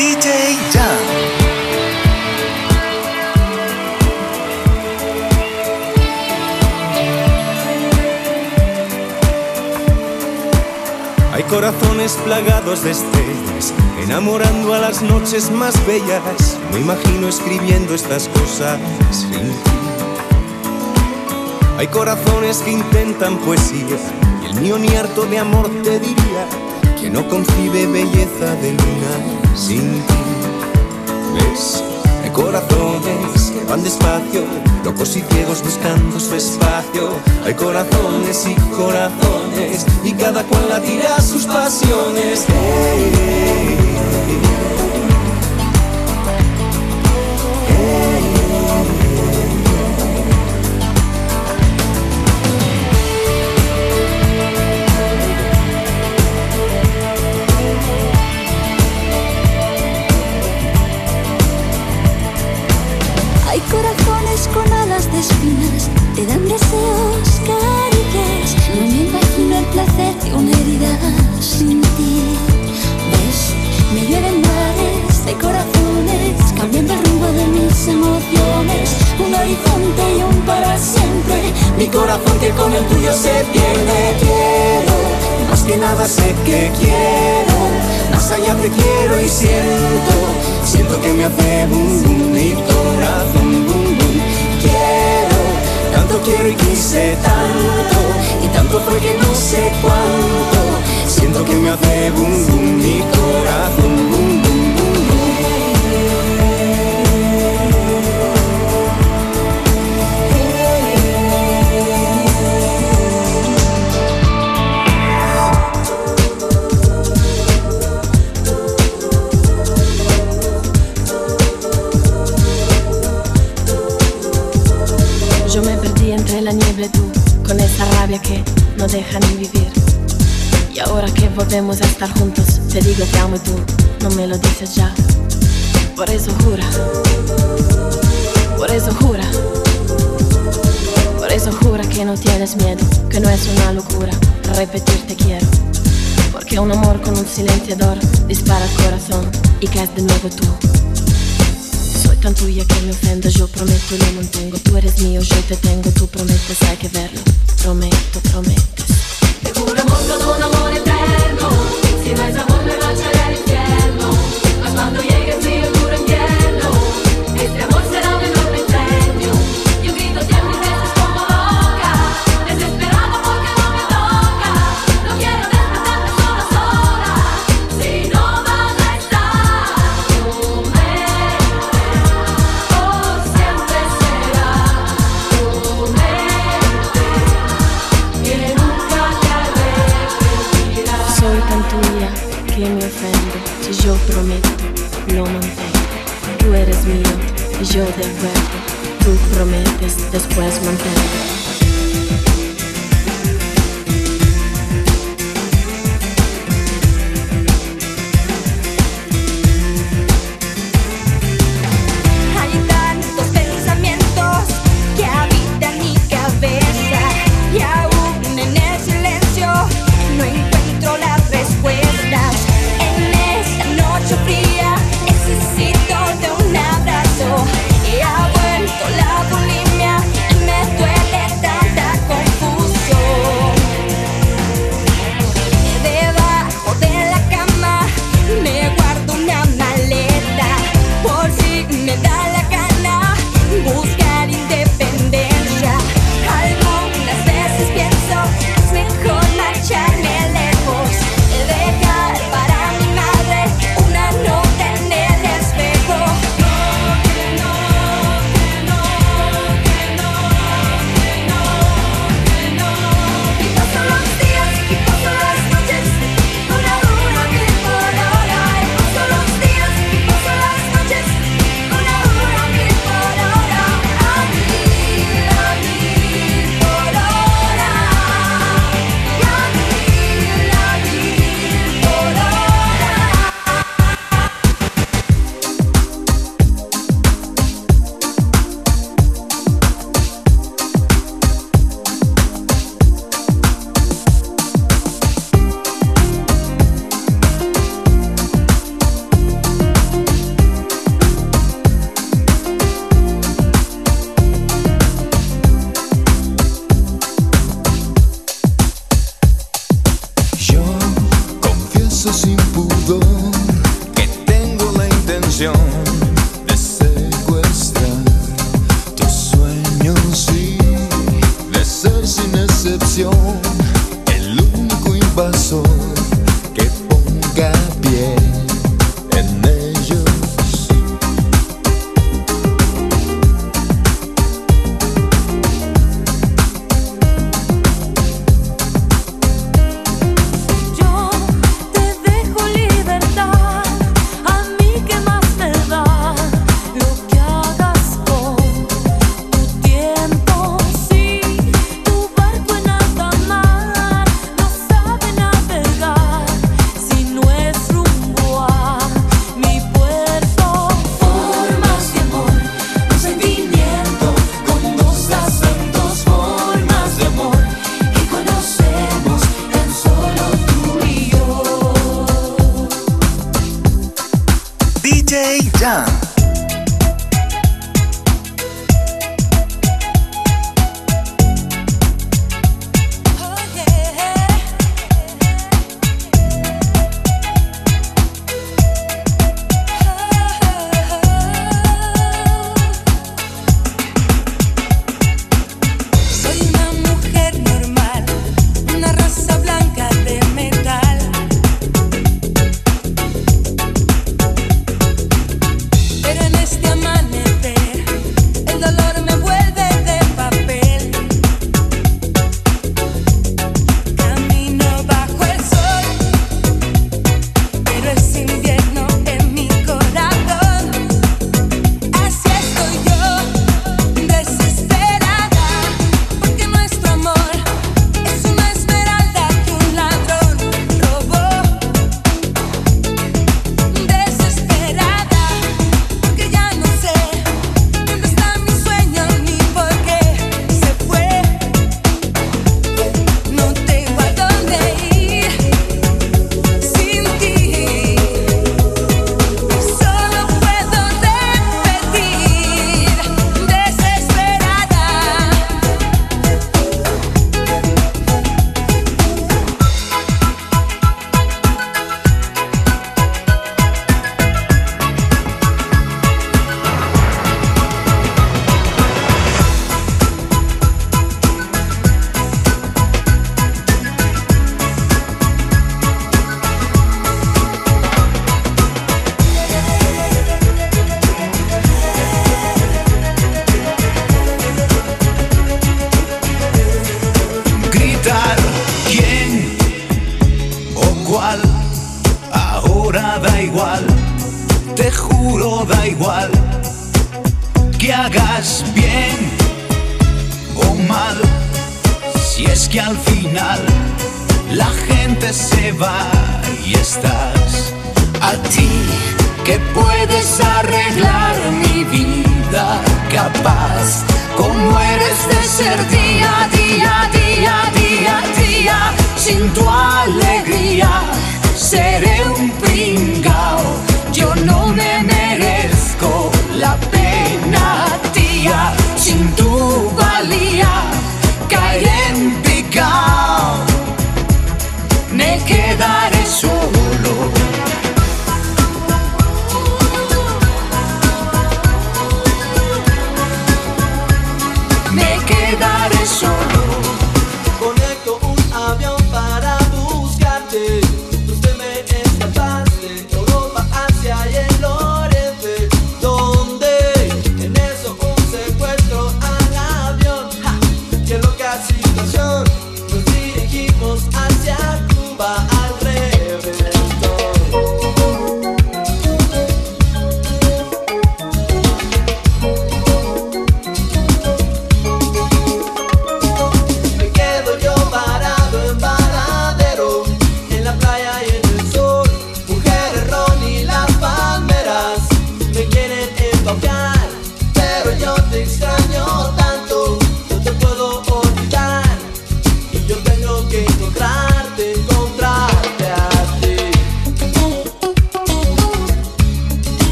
DJ Jam. Hay corazones plagados de estrellas, enamorando a las noches más bellas. Me imagino escribiendo estas cosas. Hay corazones que intentan poesía, y el mío ni harto de amor te diría que no concibe belleza de luna sin ti. ¿Ves? Hay corazones que van despacio, locos y ciegos buscando su espacio. Hay corazones y corazones, y cada cual latirá sus pasiones. Emociones. Un horizonte y un para siempre. Mi corazón que con el tuyo se pierde. Quiero, más que nada sé que quiero. Más allá te quiero y siento, siento que me hace boom boom mi corazón boom boom. Quiero, tanto quiero y quise tanto, y tanto fue que no sé cuánto. Siento que me hace boom boom mi corazón boom boom tienes miedo, que no es una locura repetir te quiero. Porque un amor con un silenciador dispara el corazón y que es de nuevo tú. Soy tan tuya que me ofendo, yo prometo y lo mantengo. Tú eres mío, yo te tengo, tú prometes, hay que verlo. Prometo, prometes. Te juramos con un amor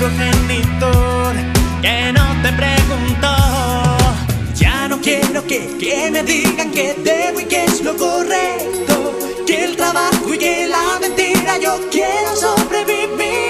progenitor que no te preguntó. Ya no quiero que, que me digan que debo y que es lo correcto, que el trabajo y que la mentira yo quiero sobrevivir.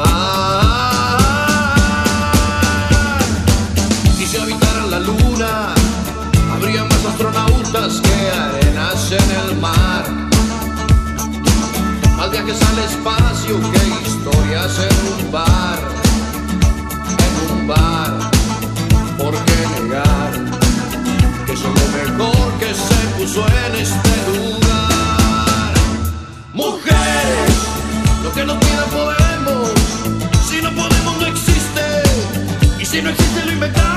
viajes al espacio, qué historias en un bar, en un bar, ¿por qué negar? Que es lo mejor que se puso en este lugar. Mujeres, lo que no tienen podemos, si no podemos no existe, y si no existe lo inventamos.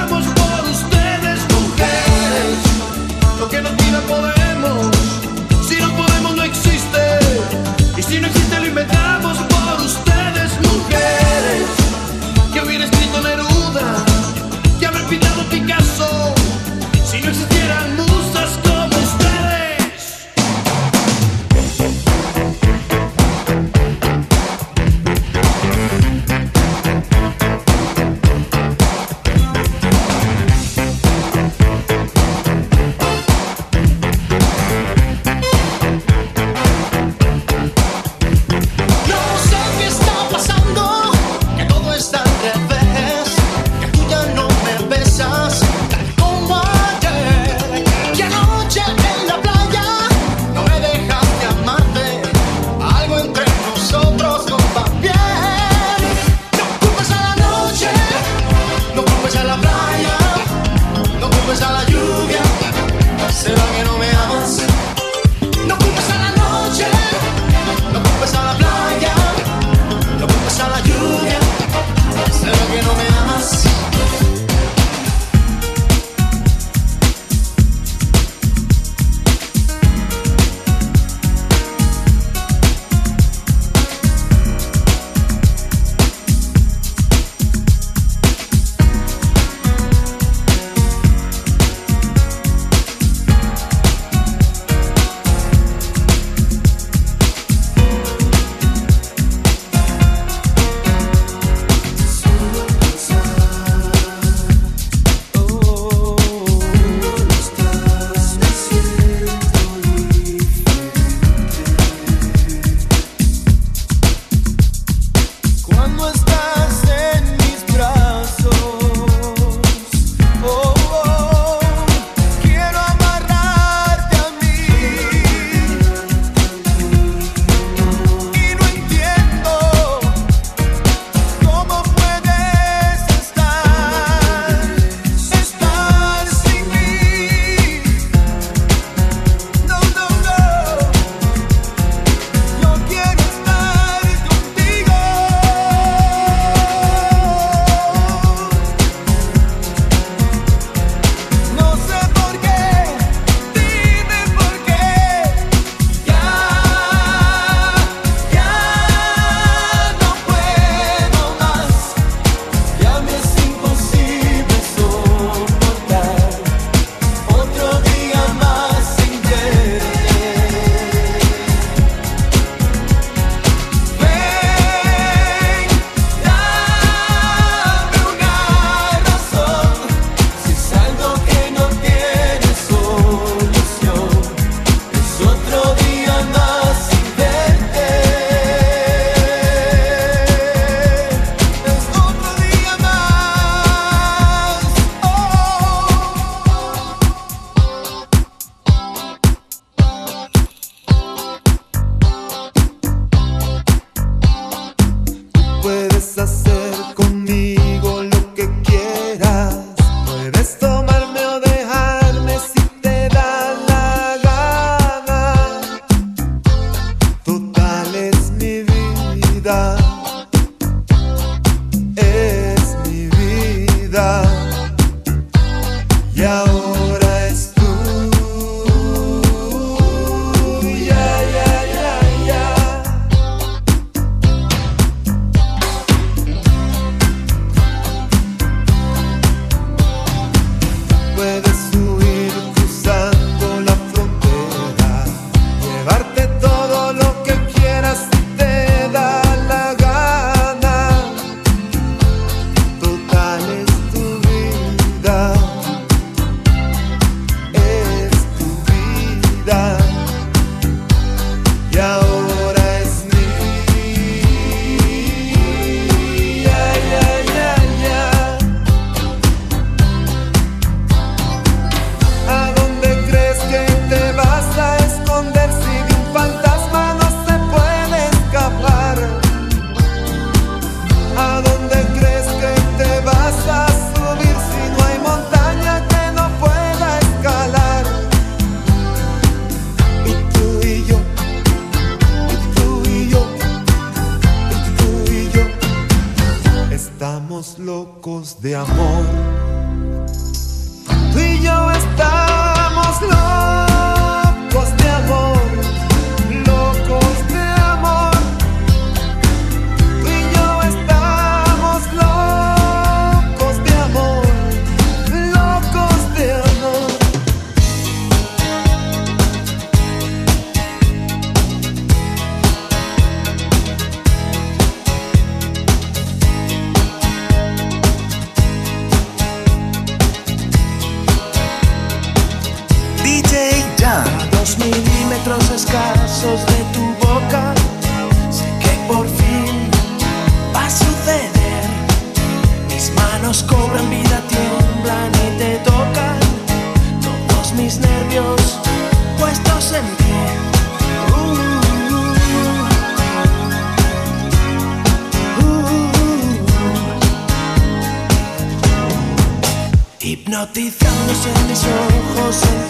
Ojos,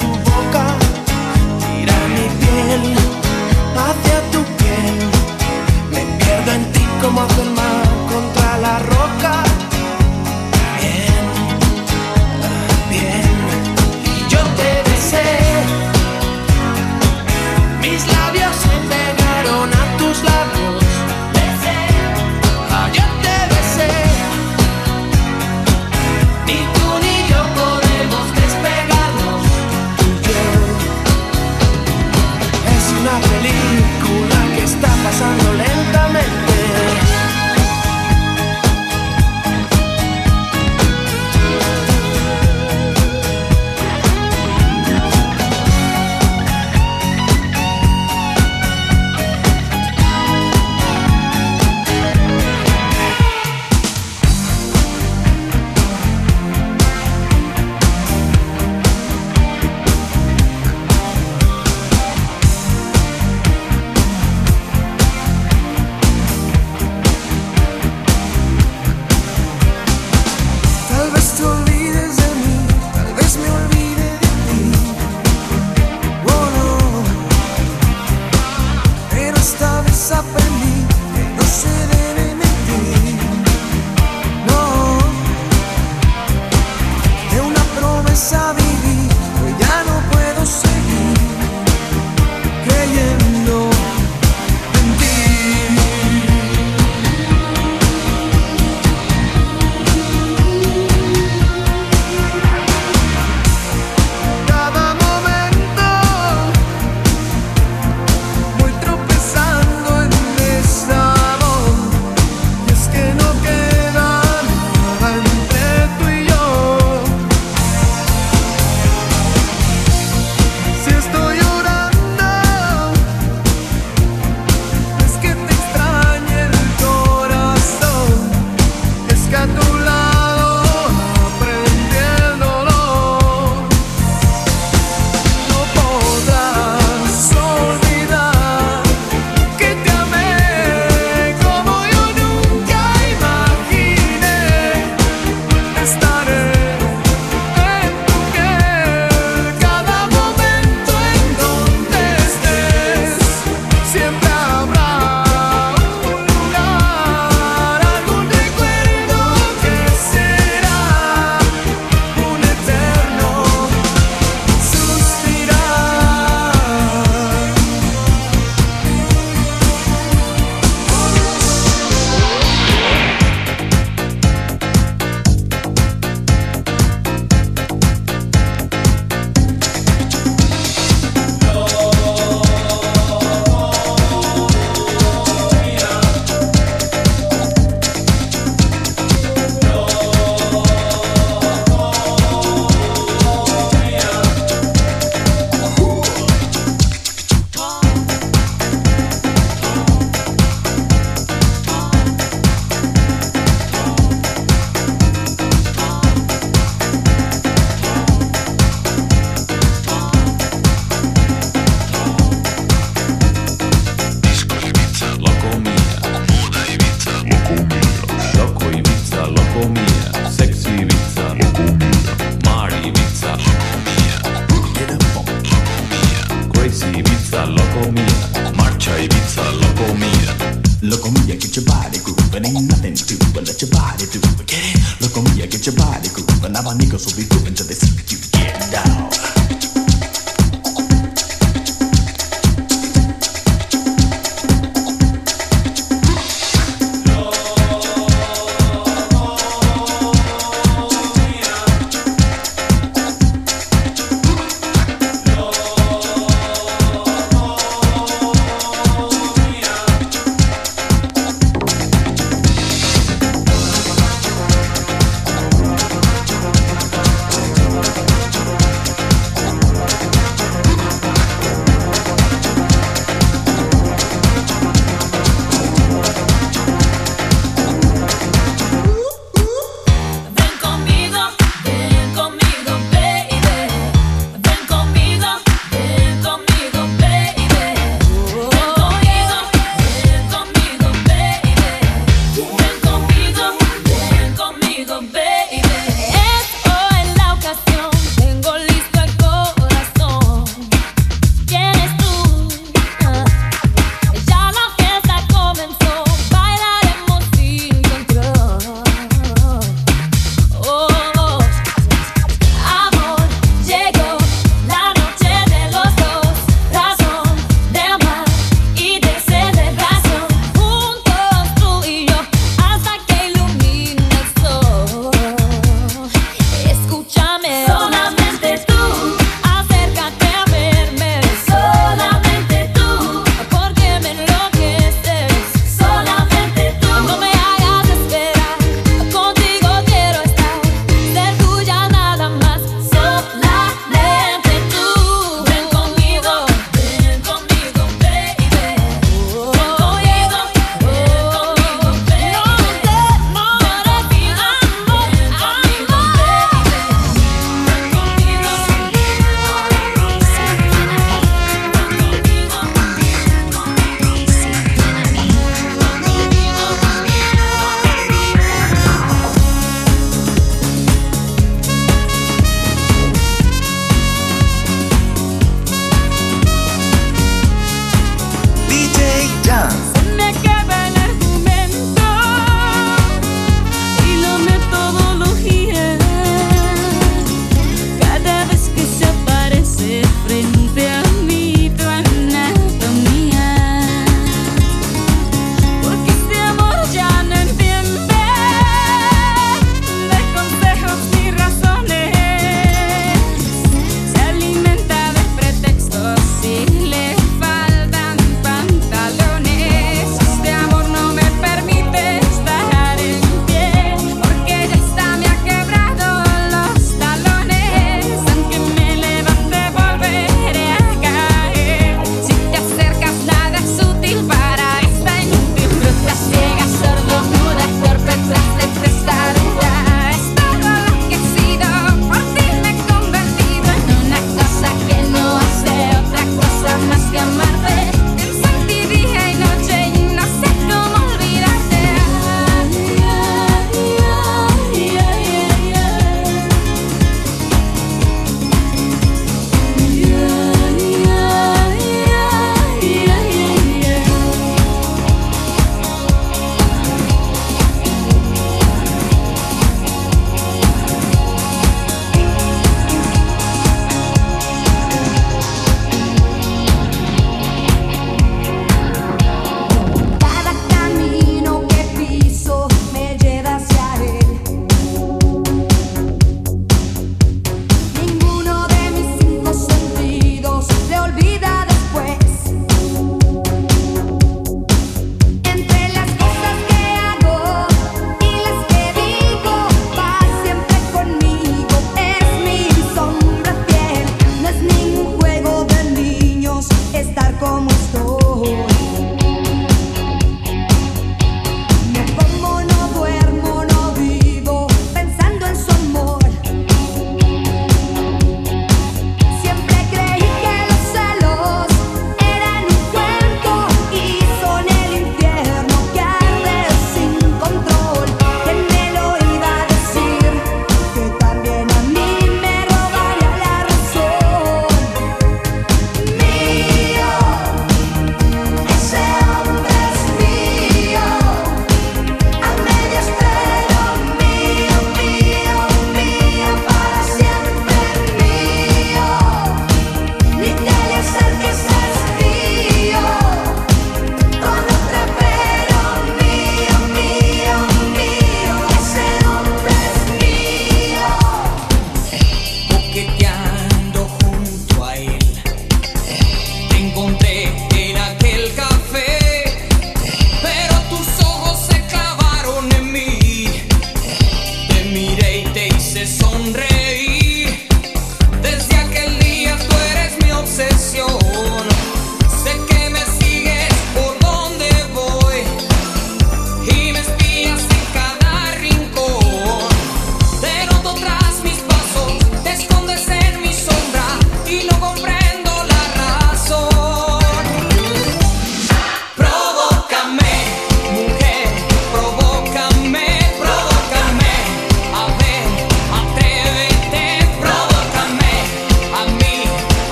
Look on me, get your body grooving. Ain't nothing to do but let your body do it. Get it? Look on me, get your body grooving. Now my niggas will be grooving till they see you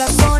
corazón